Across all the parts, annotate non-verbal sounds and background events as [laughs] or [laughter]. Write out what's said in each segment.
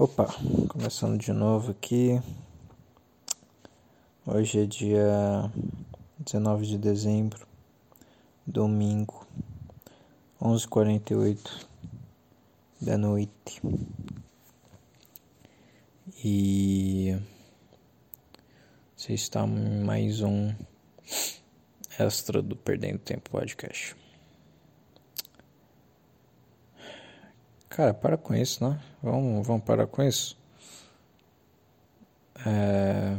Opa, começando de novo aqui. Hoje é dia 19 de dezembro, domingo, 11h48 da noite. E você está em mais um extra do Perdendo Tempo Podcast. Cara, para com isso, né? Vamos, vamos parar com isso. É...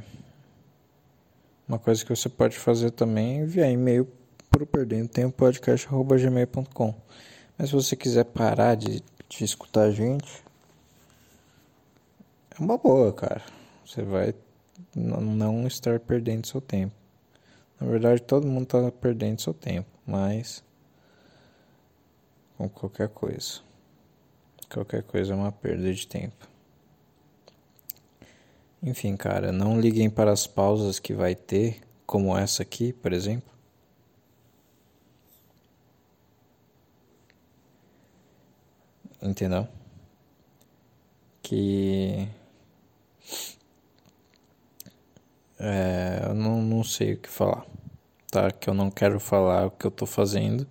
Uma coisa que você pode fazer também é enviar e-mail para o Perdendo Tempo podcast.gmail.com. Mas se você quiser parar de, de escutar a gente, é uma boa, cara. Você vai não estar perdendo seu tempo. Na verdade, todo mundo está perdendo seu tempo, mas com qualquer coisa. Qualquer coisa é uma perda de tempo. Enfim, cara, não liguem para as pausas que vai ter, como essa aqui, por exemplo. Entendeu? Que. É, eu não, não sei o que falar. Tá? Que eu não quero falar o que eu tô fazendo.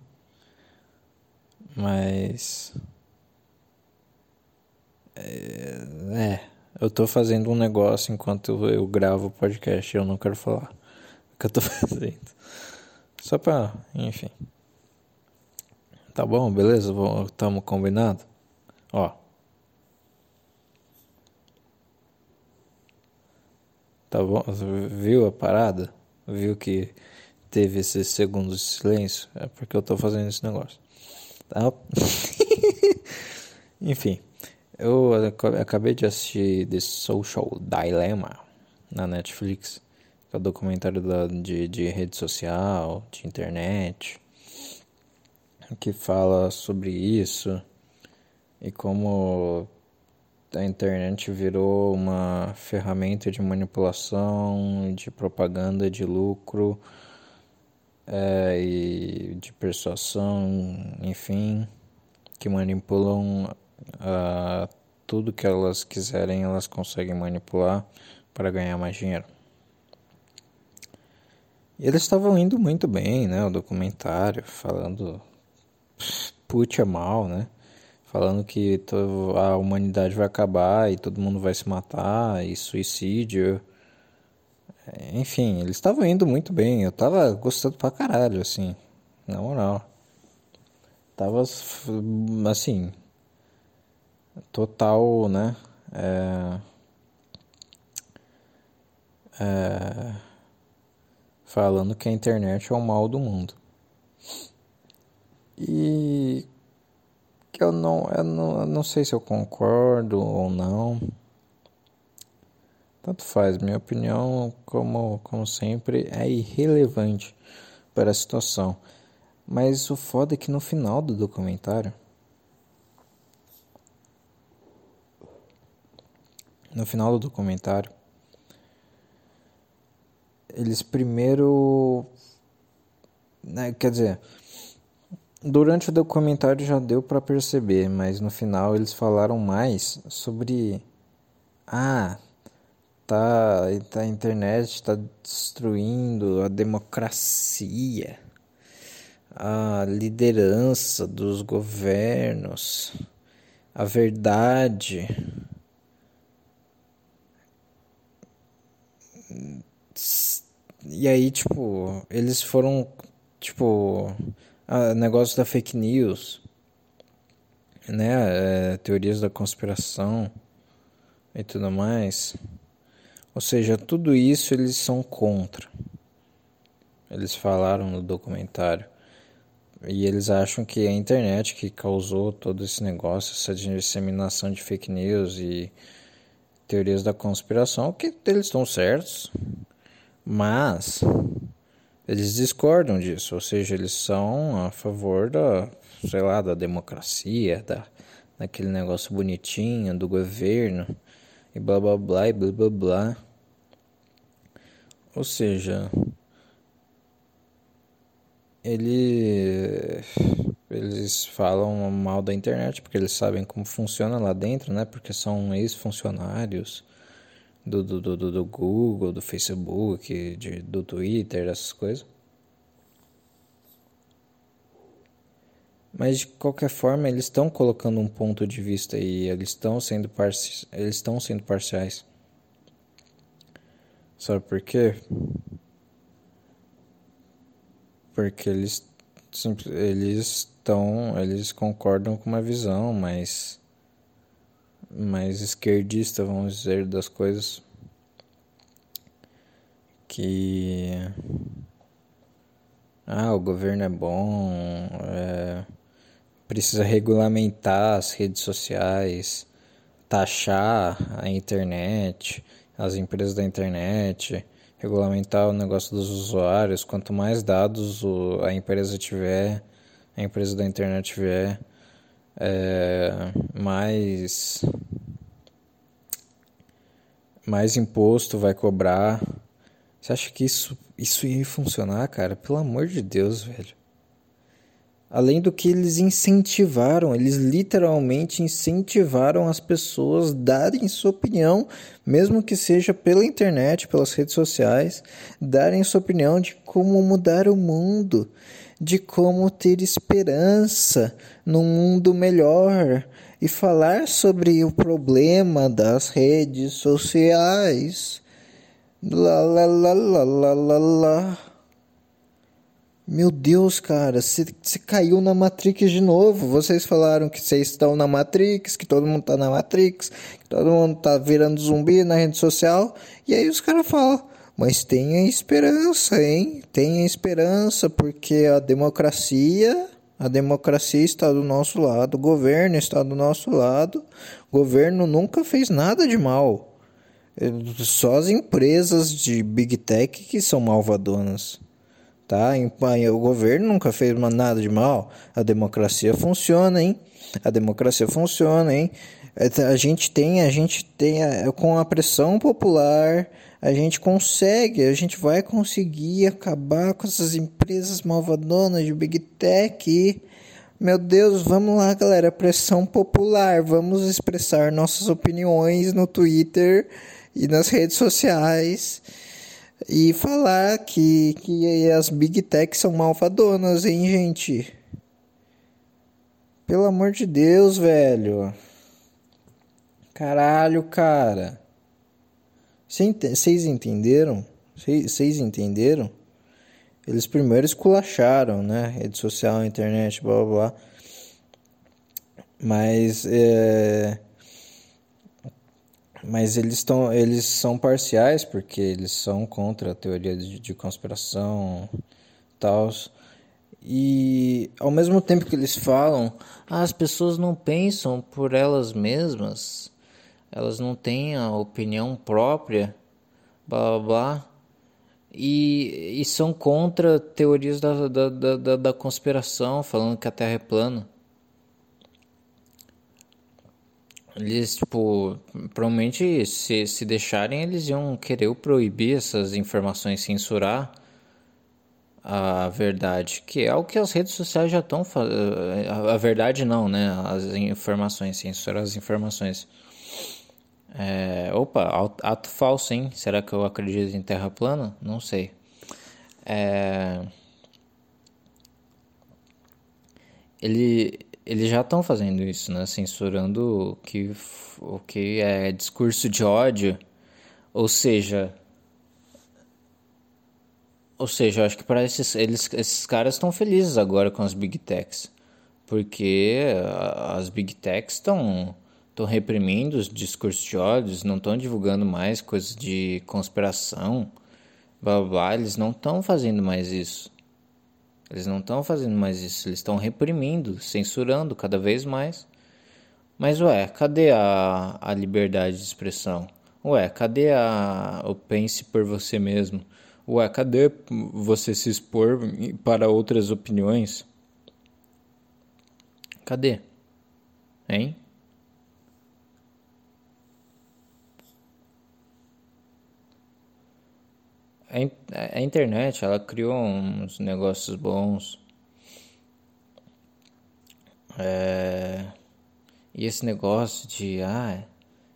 Mas. É, é, eu tô fazendo um negócio enquanto eu gravo o podcast. Eu não quero falar o que eu tô [laughs] fazendo. Só pra, enfim. Tá bom, beleza? Tamo combinado? Ó. Tá bom? Viu a parada? Viu que teve esses segundos de silêncio? É porque eu tô fazendo esse negócio. Tá? [laughs] Enfim. Eu acabei de assistir The Social Dilemma na Netflix, que é o documentário da, de, de rede social, de internet, que fala sobre isso e como a internet virou uma ferramenta de manipulação, de propaganda de lucro é, e de persuasão, enfim, que manipulam uh, tudo que elas quiserem elas conseguem manipular para ganhar mais dinheiro. E eles estavam indo muito bem, né? O documentário falando puta mal, né? Falando que a humanidade vai acabar e todo mundo vai se matar e suicídio. Enfim, eles estavam indo muito bem. Eu tava gostando pra caralho, assim. Na moral. Tava assim, total, né? É, é, falando que a internet é o mal do mundo. E que eu não, eu não, eu não sei se eu concordo ou não. Tanto faz, minha opinião, como, como sempre, é irrelevante para a situação. Mas o foda é que no final do documentário no final do documentário, eles primeiro. Né, quer dizer, durante o documentário já deu para perceber, mas no final eles falaram mais sobre. Ah, tá, tá a internet está destruindo a democracia, a liderança dos governos, a verdade E aí, tipo, eles foram, tipo, a negócio da fake news, né? É, teorias da conspiração e tudo mais. Ou seja, tudo isso eles são contra. Eles falaram no documentário. E eles acham que é a internet que causou todo esse negócio, essa disseminação de fake news e teorias da conspiração, que eles estão certos. Mas eles discordam disso, ou seja, eles são a favor da, sei lá, da democracia, da, daquele negócio bonitinho do governo e blá blá blá e blá blá blá. Ou seja, ele eles falam mal da internet porque eles sabem como funciona lá dentro, né? Porque são ex-funcionários do, do, do, do Google, do Facebook, de, do Twitter, essas coisas. Mas de qualquer forma, eles estão colocando um ponto de vista e eles estão sendo parci eles estão sendo parciais. Sabe por quê? Porque eles eles estão, eles concordam com uma visão mais mais esquerdista, vamos dizer, das coisas. Que ah, o governo é bom, é, precisa regulamentar as redes sociais, taxar a internet, as empresas da internet, regulamentar o negócio dos usuários. Quanto mais dados a empresa tiver, a empresa da internet tiver, é, mais mais imposto vai cobrar. Você acha que isso isso ia funcionar, cara? Pelo amor de Deus, velho. Além do que eles incentivaram, eles literalmente incentivaram as pessoas a darem sua opinião, mesmo que seja pela internet, pelas redes sociais, darem sua opinião de como mudar o mundo, de como ter esperança num mundo melhor e falar sobre o problema das redes sociais. Lá, lá, lá, lá, lá, lá, lá. Meu Deus, cara, você caiu na Matrix de novo. Vocês falaram que vocês estão na Matrix, que todo mundo tá na Matrix, que todo mundo tá virando zumbi na rede social. E aí os caras falam, mas tenha esperança, hein? Tenha esperança, porque a democracia, a democracia está do nosso lado, o governo está do nosso lado. O governo nunca fez nada de mal. Só as empresas de Big Tech que são malvadonas tá? O governo nunca fez nada de mal. A democracia funciona, hein? A democracia funciona, hein? É, a gente tem, a gente tem, com a pressão popular, a gente consegue, a gente vai conseguir acabar com essas empresas malvadonas de Big Tech. Meu Deus, vamos lá, galera, pressão popular, vamos expressar nossas opiniões no Twitter e nas redes sociais e falar que, que as Big Techs são malvadonas, hein, gente? Pelo amor de Deus, velho. Caralho, cara. Vocês entenderam? Vocês entenderam? Eles primeiro esculacharam, né? Rede social, internet, blá blá blá. Mas é mas eles, estão, eles são parciais porque eles são contra a teoria de, de conspiração tal. E ao mesmo tempo que eles falam, ah, as pessoas não pensam por elas mesmas, elas não têm a opinião própria, blá blá blá. E, e são contra teorias da, da, da, da conspiração, falando que a Terra é plana. Eles, tipo, provavelmente se, se deixarem, eles iam querer proibir essas informações, censurar a verdade, que é o que as redes sociais já estão fazendo. A verdade não, né? As informações, censurar as informações. É, opa, ato falso, hein? Será que eu acredito em terra plana? Não sei. É, ele eles já estão fazendo isso, né? Censurando o que, o que é discurso de ódio. Ou seja. Ou seja, acho que para esses, eles, esses caras estão felizes agora com as Big Techs. Porque as Big Techs estão estão reprimindo os discursos de ódio, não estão divulgando mais coisas de conspiração, blá blá, blá eles não estão fazendo mais isso. Eles não estão fazendo mais isso, eles estão reprimindo, censurando cada vez mais. Mas ué, cadê a, a liberdade de expressão? Ué, cadê a o pense por você mesmo? Ué, cadê você se expor para outras opiniões? Cadê? Hein? A, internet, ela criou uns negócios bons. É, e esse negócio de, ah,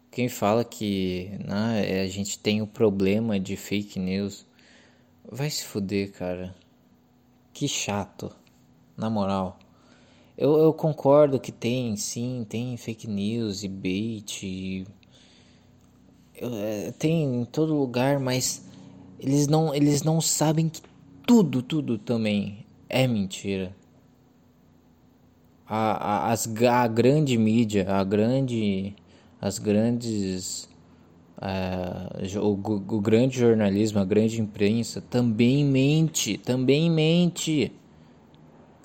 quem fala que né, a gente tem o problema de fake news, vai se fuder, cara. Que chato, na moral. Eu, eu concordo que tem, sim, tem fake news e bait. E, é, tem em todo lugar, mas eles não, eles não sabem que tudo, tudo também é mentira. A, a, as, a grande mídia, a grande, as grandes, uh, o, o grande jornalismo, a grande imprensa também mente, também mente.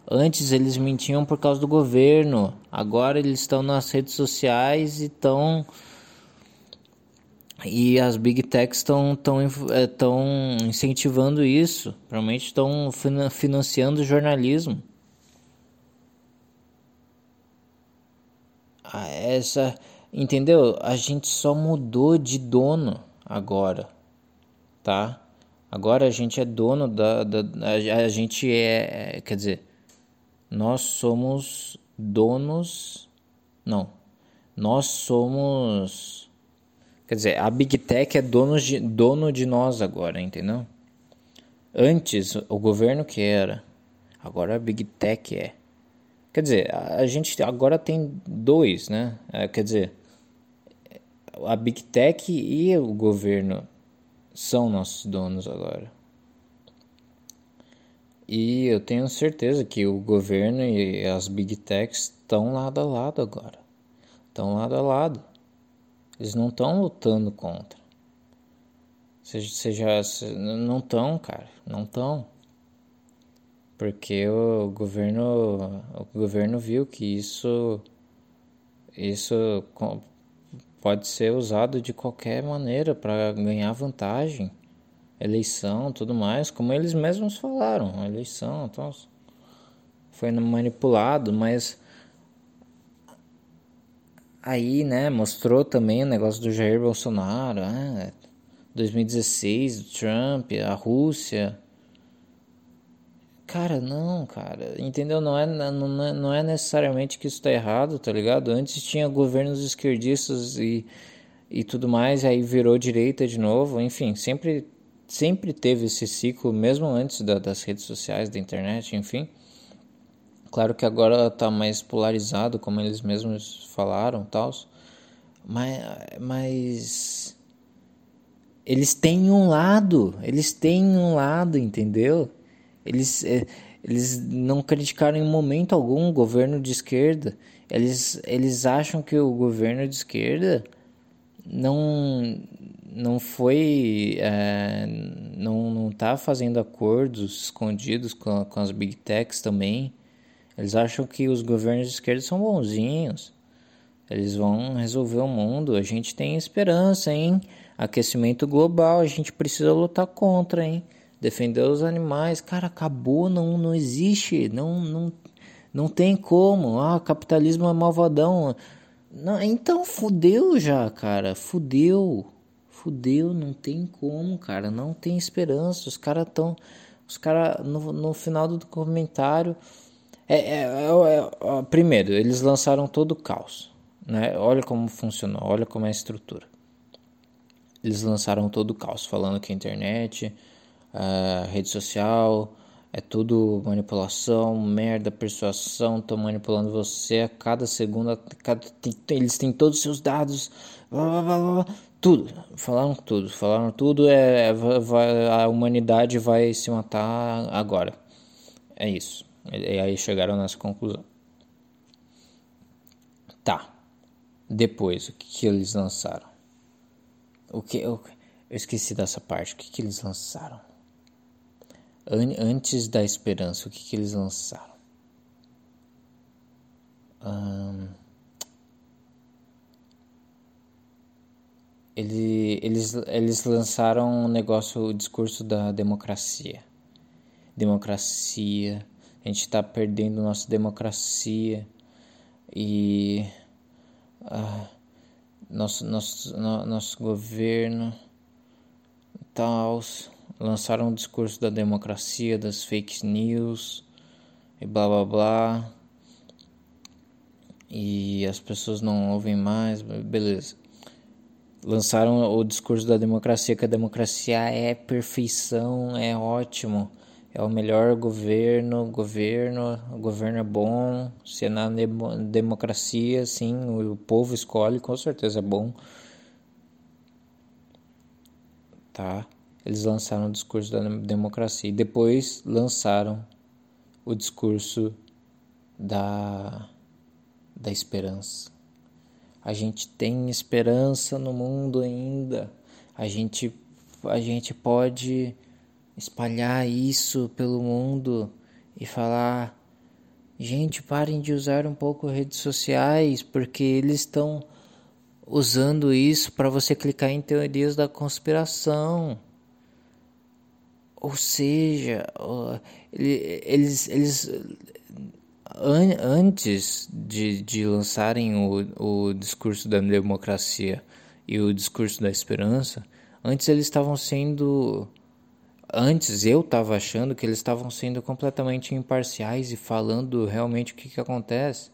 Antes eles mentiam por causa do governo, agora eles estão nas redes sociais e estão. E as big techs estão tão, tão incentivando isso, provavelmente estão financiando o jornalismo. Ah, essa, entendeu? A gente só mudou de dono agora, tá? Agora a gente é dono da, da a, a gente é, quer dizer, nós somos donos. Não. Nós somos. Quer dizer, a Big Tech é dono de, dono de nós agora, entendeu? Antes o governo que era, agora a Big Tech é. Quer dizer, a gente agora tem dois, né? É, quer dizer, a Big Tech e o governo são nossos donos agora. E eu tenho certeza que o governo e as big techs estão lado a lado agora. Estão lado a lado. Eles não estão lutando contra. Seja, seja não estão, cara, não estão. Porque o governo, o governo viu que isso isso pode ser usado de qualquer maneira para ganhar vantagem eleição, tudo mais, como eles mesmos falaram, eleição, então foi manipulado, mas aí, né, mostrou também o negócio do Jair Bolsonaro, né, 2016, o Trump, a Rússia. Cara, não, cara, entendeu? Não é, não é, não é necessariamente que isso tá errado, tá ligado? Antes tinha governos esquerdistas e, e tudo mais, aí virou direita de novo, enfim, sempre sempre teve esse ciclo, mesmo antes da, das redes sociais, da internet, enfim. Claro que agora está mais polarizado, como eles mesmos falaram, tal. Mas, mas eles têm um lado, eles têm um lado, entendeu? Eles, é, eles não criticaram em momento algum o governo de esquerda. Eles, eles acham que o governo de esquerda não não foi é, não não tá fazendo acordos escondidos com, com as big techs também eles acham que os governos de esquerda são bonzinhos. Eles vão resolver o mundo. A gente tem esperança hein? Aquecimento global a gente precisa lutar contra hein? Defender os animais. Cara acabou não não existe. Não não não tem como. Ah capitalismo é malvadão. Não, então fudeu já cara. Fudeu. Fudeu, não tem como, cara, não tem esperança. Os caras estão. Os caras, no, no final do comentário. É, é, é, é, primeiro, eles lançaram todo o caos. Né? Olha como funcionou, olha como é a estrutura. Eles lançaram todo o caos, falando que a internet, a rede social, é tudo manipulação, merda, persuasão, estão manipulando você a cada segundo. Cada, eles têm todos os seus dados, blá, blá, blá, tudo, falaram tudo, falaram tudo, é, vai, a humanidade vai se matar agora. É isso. E aí chegaram nessa conclusão. Tá. Depois, o que, que eles lançaram? O que eu, eu esqueci dessa parte. O que, que eles lançaram? An, antes da esperança, o que, que eles lançaram? Um, ele, eles, eles lançaram um negócio, o discurso da democracia. Democracia, a gente está perdendo nossa democracia e ah, nosso, nosso, no, nosso governo tal, lançaram o discurso da democracia, das fake news e blá blá blá. E as pessoas não ouvem mais, beleza. Lançaram o discurso da democracia, que a democracia é perfeição, é ótimo, é o melhor governo, governo, o governo é bom, se é na democracia, sim, o povo escolhe, com certeza é bom. Tá? Eles lançaram o discurso da democracia e depois lançaram o discurso da, da esperança. A gente tem esperança no mundo ainda. A gente, a gente pode espalhar isso pelo mundo e falar: gente, parem de usar um pouco redes sociais porque eles estão usando isso para você clicar em teorias da conspiração. Ou seja, eles, eles an antes de, de lançarem o, o discurso da democracia e o discurso da esperança, antes eles estavam sendo. Antes eu estava achando que eles estavam sendo completamente imparciais e falando realmente o que, que acontece.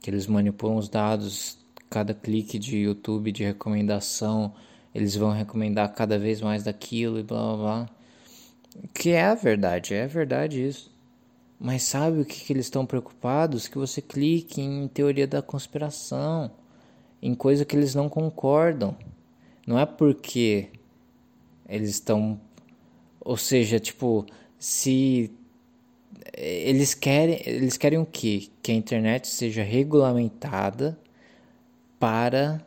Que eles manipulam os dados, cada clique de YouTube de recomendação, eles vão recomendar cada vez mais daquilo e blá blá blá. Que é a verdade, é verdade isso. Mas sabe o que, que eles estão preocupados? Que você clique em teoria da conspiração, em coisa que eles não concordam. Não é porque eles estão. Ou seja, tipo, se eles querem, eles querem o quê? Que a internet seja regulamentada para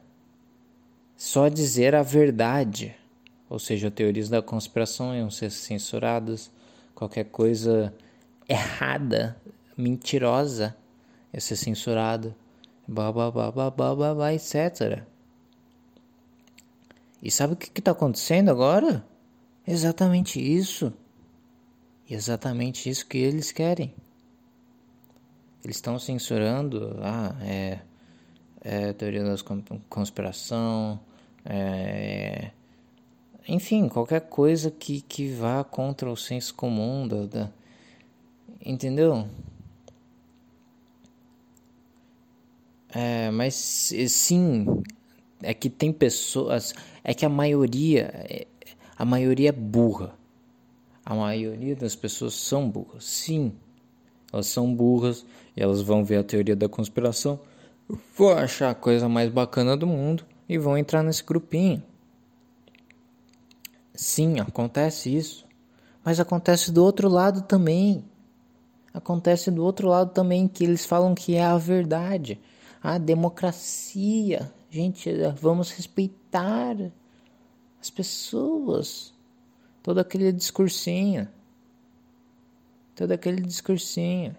só dizer a verdade. Ou seja, teorias da conspiração iam ser censuradas, qualquer coisa errada, mentirosa, ia ser censurado, blá blá blá blá blá blá, blá etc. E sabe o que está acontecendo agora? Exatamente isso. E exatamente isso que eles querem. Eles estão censurando, ah, é, é teoria da conspiração, é, enfim, qualquer coisa que, que vá contra o senso comum da, da Entendeu? É, mas sim, é que tem pessoas, é que a maioria, é, a maioria é burra. A maioria das pessoas são burras. Sim, elas são burras e elas vão ver a teoria da conspiração, vão achar a coisa mais bacana do mundo e vão entrar nesse grupinho. Sim, acontece isso. Mas acontece do outro lado também acontece do outro lado também, que eles falam que é a verdade. A democracia. Gente, vamos respeitar as pessoas. Todo aquele discursinho. Todo aquele discursinho.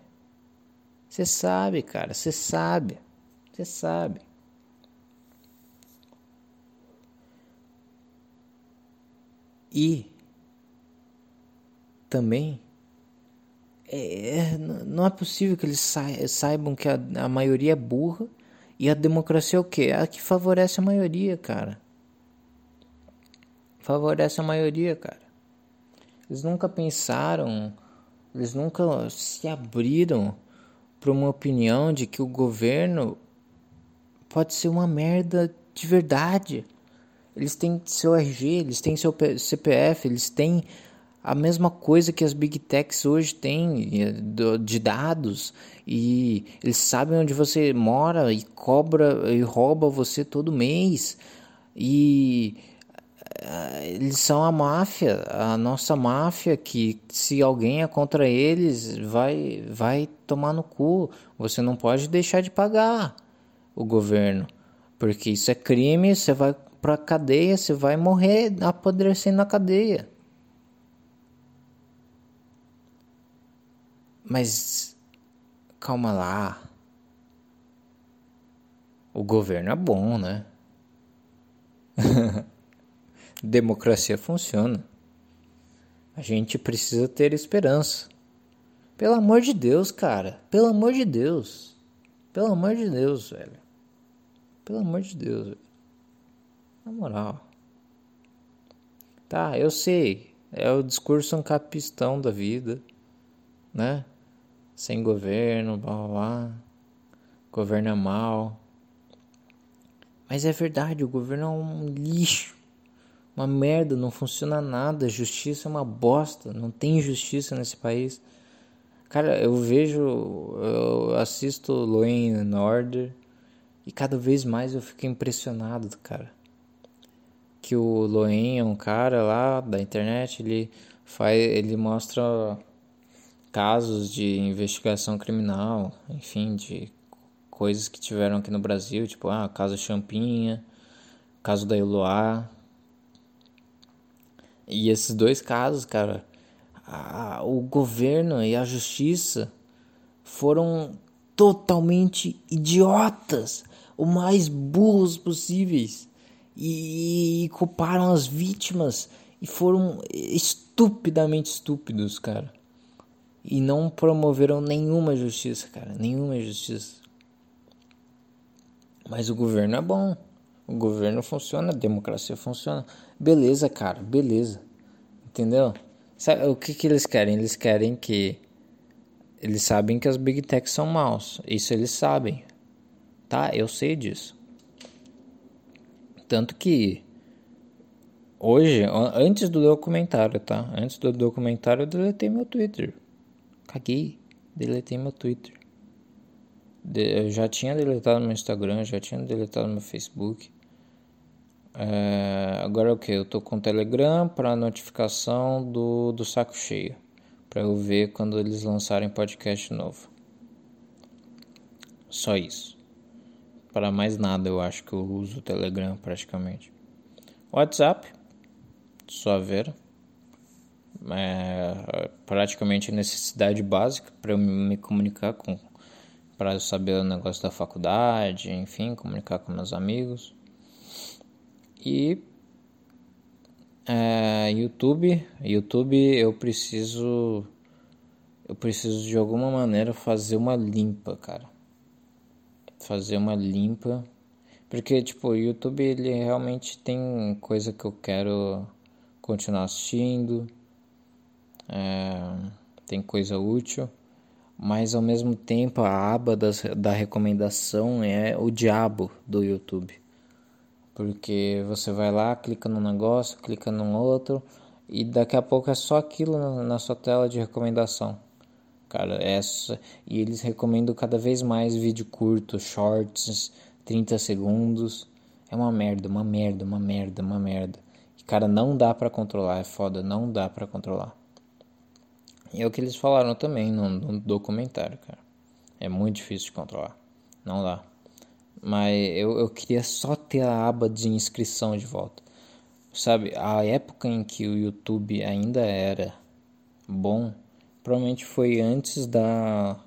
Você sabe, cara, você sabe. Você sabe. E também é, não é possível que eles saibam que a, a maioria é burra e a democracia é o quê? É a que favorece a maioria, cara. Favorece a maioria, cara. Eles nunca pensaram, eles nunca se abriram para uma opinião de que o governo pode ser uma merda de verdade. Eles têm seu RG, eles têm seu CPF, eles têm a mesma coisa que as big techs hoje têm de dados e eles sabem onde você mora e cobra e rouba você todo mês e eles são a máfia, a nossa máfia que se alguém é contra eles vai vai tomar no cu. Você não pode deixar de pagar o governo, porque isso é crime, você vai para cadeia, você vai morrer apodrecendo na cadeia. Mas calma lá. O governo é bom, né? [laughs] Democracia funciona. A gente precisa ter esperança. Pelo amor de Deus, cara. Pelo amor de Deus. Pelo amor de Deus, velho. Pelo amor de Deus, velho. Na moral. Tá, eu sei. É o discurso ancapistão da vida, né? Sem governo, blá blá blá. Governo é mal. Mas é verdade, o governo é um lixo. Uma merda, não funciona nada. Justiça é uma bosta. Não tem justiça nesse país. Cara, eu vejo, eu assisto Law and Order e cada vez mais eu fico impressionado, cara. Que o Loen é um cara lá da internet, ele faz, ele mostra casos de investigação criminal, enfim, de coisas que tiveram aqui no Brasil, tipo, ah, caso Champinha, caso da Eloá. E esses dois casos, cara, a, o governo e a justiça foram totalmente idiotas, o mais burros possíveis e, e culparam as vítimas e foram estupidamente estúpidos, cara. E não promoveram nenhuma justiça, cara, nenhuma justiça. Mas o governo é bom. O governo funciona, a democracia funciona. Beleza, cara, beleza. Entendeu? Sabe, o que, que eles querem? Eles querem que. Eles sabem que as big techs são maus. Isso eles sabem. Tá? Eu sei disso. Tanto que. Hoje, antes do documentário, tá? Antes do documentário, eu deletei meu Twitter. Caguei. Deletei meu Twitter. Eu já tinha deletado meu Instagram, já tinha deletado meu Facebook. É, agora o que? Eu tô com o Telegram para notificação do, do saco cheio. Para eu ver quando eles lançarem podcast novo. Só isso. Para mais nada eu acho que eu uso o Telegram praticamente. WhatsApp, só ver. É praticamente necessidade básica para eu me comunicar com. Para saber o negócio da faculdade, enfim, comunicar com meus amigos. E é, YouTube, YouTube eu preciso eu preciso de alguma maneira fazer uma limpa, cara. Fazer uma limpa, porque tipo, o YouTube ele realmente tem coisa que eu quero continuar assistindo. É, tem coisa útil, mas ao mesmo tempo a aba das, da recomendação é o diabo do YouTube. Porque você vai lá, clica num negócio, clica num outro e daqui a pouco é só aquilo na, sua tela de recomendação. Cara, essa e eles recomendam cada vez mais vídeo curto, shorts, 30 segundos. É uma merda, uma merda, uma merda, uma merda. E cara, não dá para controlar, é foda, não dá para controlar. E é o que eles falaram também no, no documentário, cara. É muito difícil de controlar. Não dá. Mas eu, eu queria só ter a aba de inscrição de volta. Sabe, a época em que o YouTube ainda era bom, provavelmente foi antes da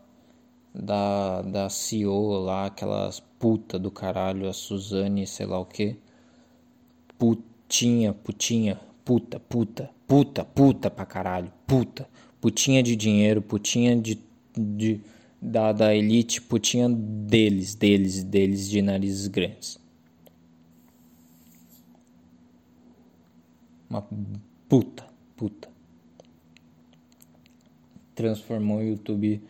da, da CEO lá, aquelas puta do caralho, a Suzane, sei lá o que. Putinha, putinha, puta, puta, puta, puta pra caralho, puta. Putinha de dinheiro, putinha de, de da, da elite putinha deles, deles, deles de narizes grandes. Uma puta, puta. Transformou o YouTube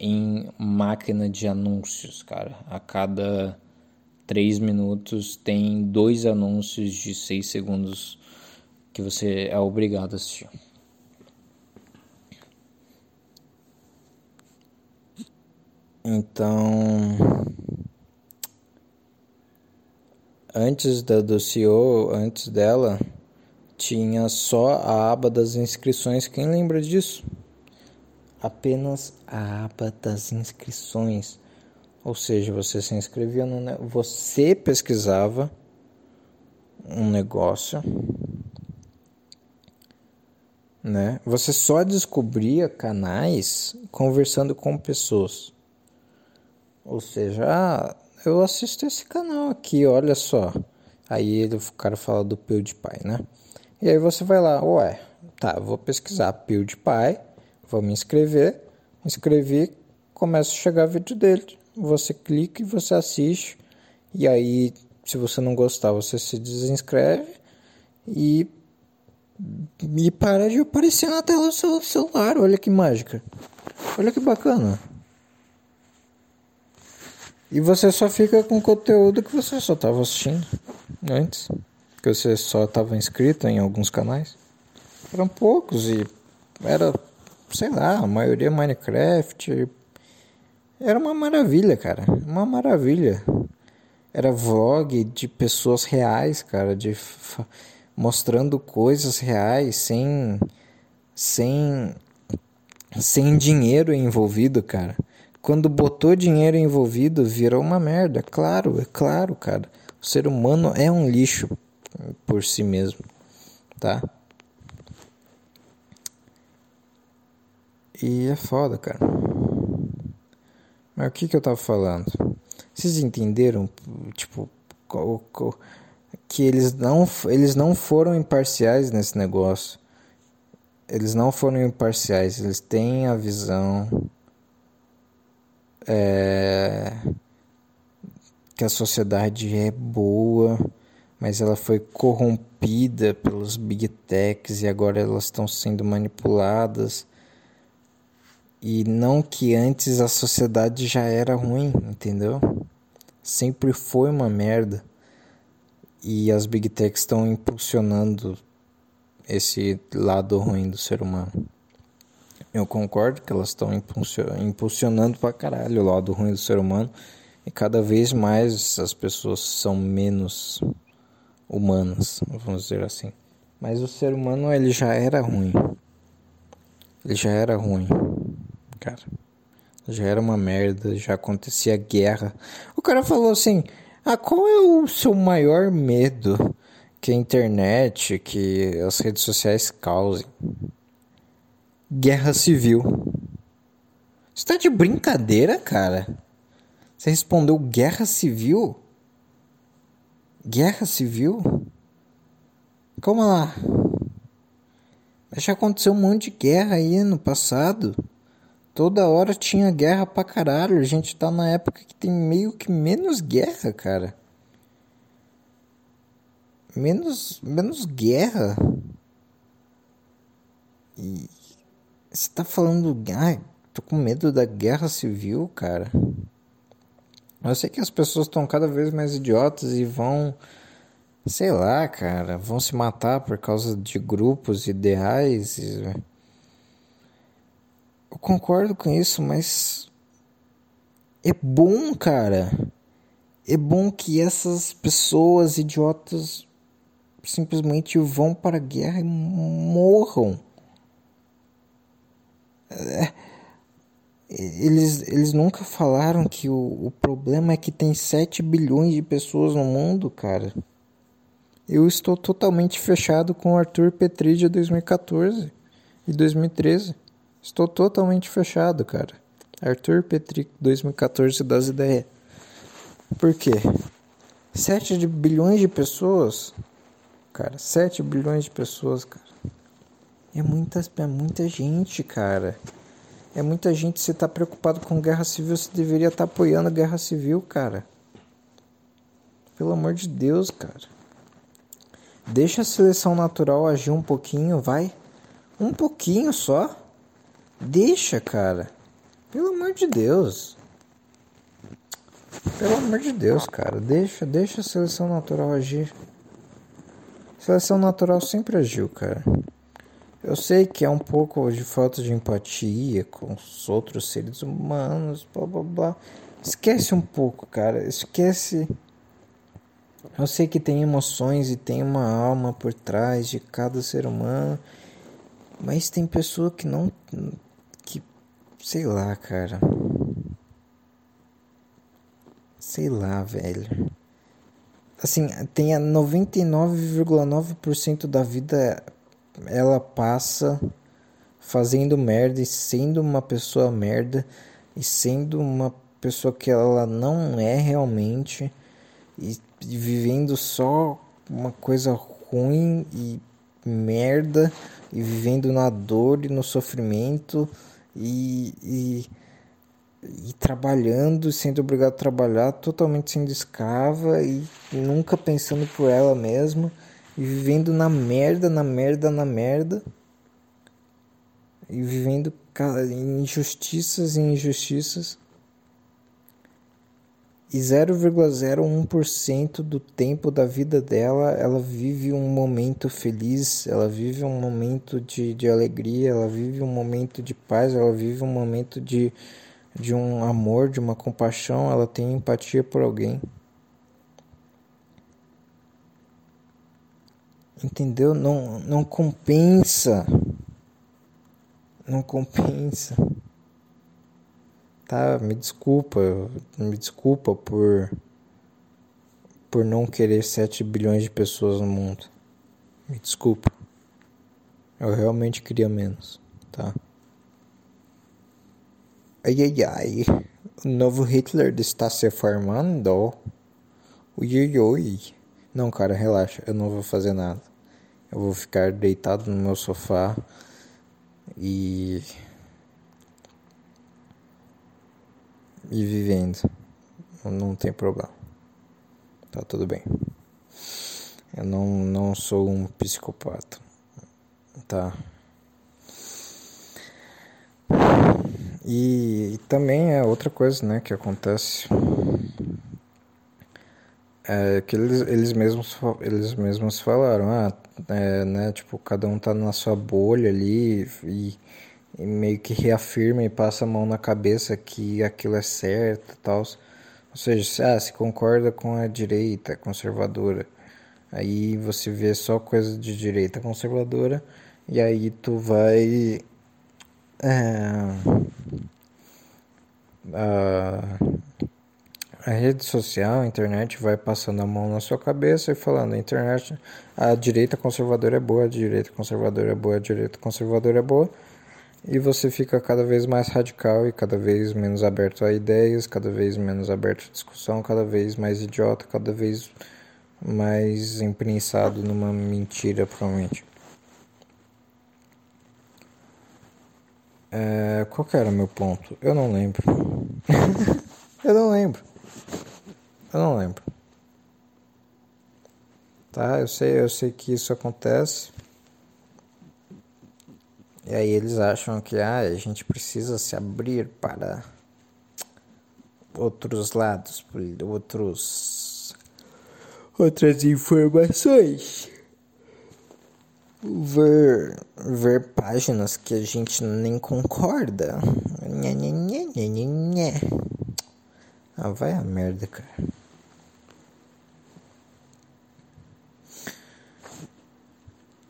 em máquina de anúncios, cara. A cada três minutos tem dois anúncios de seis segundos que você é obrigado a assistir. Então, antes da, do CEO, antes dela, tinha só a aba das inscrições. Quem lembra disso? Apenas a aba das inscrições. Ou seja, você se inscrevia no você pesquisava um negócio, né? Você só descobria canais conversando com pessoas. Ou seja, ah, eu assisto esse canal aqui, olha só. Aí ele, o cara fala do PewDiePie, né? E aí você vai lá, ué, tá, vou pesquisar PewDiePie, vou me inscrever, inscrevi, começa a chegar vídeo dele. Você clica e você assiste. E aí, se você não gostar, você se desinscreve e e para de aparecer na tela do seu celular. Olha que mágica. Olha que bacana. E você só fica com conteúdo que você só estava assistindo antes. Que você só estava inscrito em alguns canais. Eram poucos e era, sei lá, a maioria Minecraft. Era uma maravilha, cara. Uma maravilha. Era vlog de pessoas reais, cara, de mostrando coisas reais sem sem sem dinheiro envolvido, cara. Quando botou dinheiro envolvido, virou uma merda. Claro, é claro, cara. O ser humano é um lixo por si mesmo, tá? E é foda, cara. Mas o que que eu tava falando? Vocês entenderam, tipo, que eles não, eles não foram imparciais nesse negócio. Eles não foram imparciais, eles têm a visão é, que a sociedade é boa, mas ela foi corrompida pelos big techs e agora elas estão sendo manipuladas. E não que antes a sociedade já era ruim, entendeu? Sempre foi uma merda e as big techs estão impulsionando esse lado ruim do ser humano. Eu concordo que elas estão impulsionando pra caralho o lado ruim do ser humano e cada vez mais as pessoas são menos humanas, vamos dizer assim. Mas o ser humano ele já era ruim. Ele já era ruim, cara. Já era uma merda, já acontecia guerra. O cara falou assim: ah, qual é o seu maior medo que a internet, que as redes sociais causem? Guerra civil. Você tá de brincadeira, cara? Você respondeu guerra civil? Guerra civil? Calma lá. Já aconteceu um monte de guerra aí no passado. Toda hora tinha guerra pra caralho. A gente tá na época que tem meio que menos guerra, cara. Menos, menos guerra. E você tá falando. Ai, tô com medo da guerra civil, cara. Eu sei que as pessoas estão cada vez mais idiotas e vão. Sei lá, cara. Vão se matar por causa de grupos ideais. Eu concordo com isso, mas é bom, cara. É bom que essas pessoas idiotas simplesmente vão para a guerra e morram. É, eles, eles nunca falaram que o, o problema é que tem 7 bilhões de pessoas no mundo, cara. Eu estou totalmente fechado com o Arthur Petri de 2014 e 2013. Estou totalmente fechado, cara. Arthur Petri 2014 das ideias. Por quê? 7 bilhões de pessoas, cara, 7 bilhões de pessoas, cara. É muita, é muita gente, cara. É muita gente. Você tá preocupado com guerra civil, você deveria estar tá apoiando a guerra civil, cara. Pelo amor de Deus, cara. Deixa a seleção natural agir um pouquinho, vai. Um pouquinho só. Deixa, cara. Pelo amor de Deus. Pelo amor de Deus, cara. Deixa, deixa a seleção natural agir. Seleção natural sempre agiu, cara. Eu sei que é um pouco de falta de empatia com os outros seres humanos, blá blá blá. Esquece um pouco, cara. Esquece. Eu sei que tem emoções e tem uma alma por trás de cada ser humano. Mas tem pessoa que não Sei lá, cara. Sei lá, velho. Assim, tem a 99,9% da vida ela passa fazendo merda e sendo uma pessoa merda e sendo uma pessoa que ela não é realmente e, vivendo só uma coisa ruim e merda e vivendo na dor e no sofrimento e, e, e trabalhando, sendo obrigado a trabalhar, totalmente sendo escrava e nunca pensando por ela mesma e vivendo na merda, na merda, na merda. E vivendo injustiças e injustiças. E 0,01% do tempo da vida dela, ela vive um momento feliz, ela vive um momento de, de alegria, ela vive um momento de paz, ela vive um momento de, de um amor, de uma compaixão, ela tem empatia por alguém. Entendeu? Não, não compensa. Não compensa tá? Me desculpa, me desculpa por por não querer 7 bilhões de pessoas no mundo. Me desculpa. Eu realmente queria menos, tá? Ai ai ai. O novo Hitler está se formando. Ui ui Não, cara, relaxa. Eu não vou fazer nada. Eu vou ficar deitado no meu sofá e e vivendo. Não tem problema. Tá tudo bem. Eu não, não sou um psicopata. Tá? E, e também é outra coisa, né, que acontece. É que eles, eles, mesmos, eles mesmos falaram, ah, é, né, tipo, cada um tá na sua bolha ali e e meio que reafirma e passa a mão na cabeça que aquilo é certo e tal. Ou seja, se, ah, se concorda com a direita conservadora, aí você vê só coisa de direita conservadora e aí tu vai. É, a, a rede social, a internet vai passando a mão na sua cabeça e falando: a internet, a direita conservadora é boa, a direita conservadora é boa, a direita conservadora é boa e você fica cada vez mais radical e cada vez menos aberto a ideias, cada vez menos aberto a discussão, cada vez mais idiota, cada vez mais imprensado numa mentira, provavelmente. É, qual era o meu ponto? Eu não lembro. [laughs] eu não lembro. Eu não lembro. Tá, eu sei, eu sei que isso acontece. E aí eles acham que ah, a gente precisa se abrir para outros lados, outros outras informações. Ver, ver páginas que a gente nem concorda. Nhê, nhê, nhê. Ah, vai a merda, cara.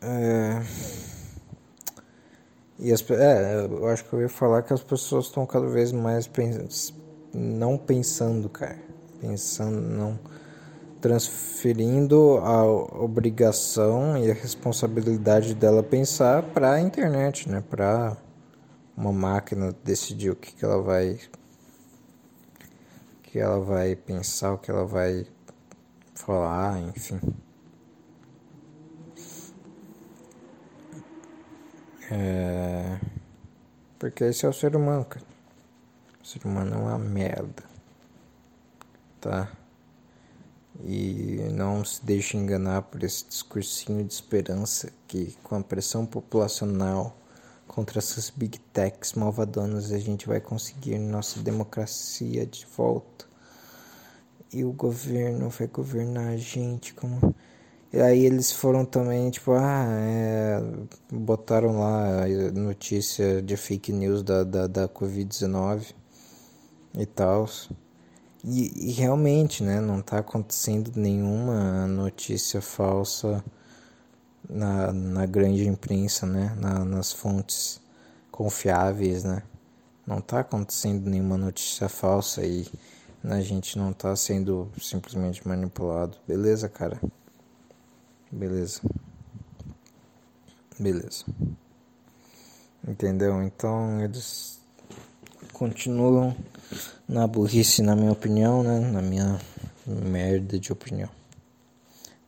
É... E as, é, eu acho que eu ia falar que as pessoas estão cada vez mais pens, não pensando, cara. Pensando, não. Transferindo a obrigação e a responsabilidade dela pensar para a internet, né? Para uma máquina decidir o que, que ela vai. Que ela vai pensar, o que ela vai falar, enfim. É... Porque esse é o ser humano, cara. O ser humano é uma merda. Tá? E não se deixe enganar por esse discursinho de esperança que com a pressão populacional contra essas big techs malvadonas a gente vai conseguir nossa democracia de volta. E o governo vai governar a gente como e aí eles foram também, tipo, ah, é, botaram lá notícia de fake news da, da, da Covid-19 e tal. E, e, realmente, né, não está acontecendo nenhuma notícia falsa na, na grande imprensa, né, na, nas fontes confiáveis, né. Não está acontecendo nenhuma notícia falsa e a gente não está sendo simplesmente manipulado. Beleza, cara? Beleza. Beleza. Entendeu? Então eles continuam na burrice, na minha opinião, né? Na minha merda de opinião.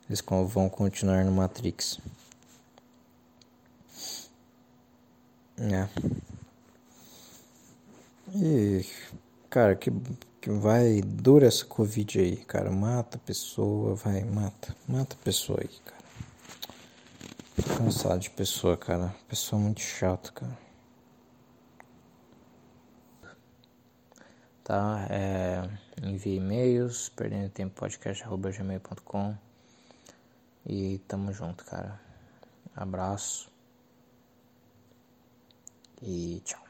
Eles vão continuar no Matrix. É. E, cara, que que vai dura essa Covid aí, cara. Mata pessoa, vai, mata. Mata pessoa aí, cara. Cansado de pessoa, cara. Pessoa muito chata, cara. Tá? É, envie e-mails, perdendo tempo podcast.gmail.com e tamo junto, cara. Abraço e tchau.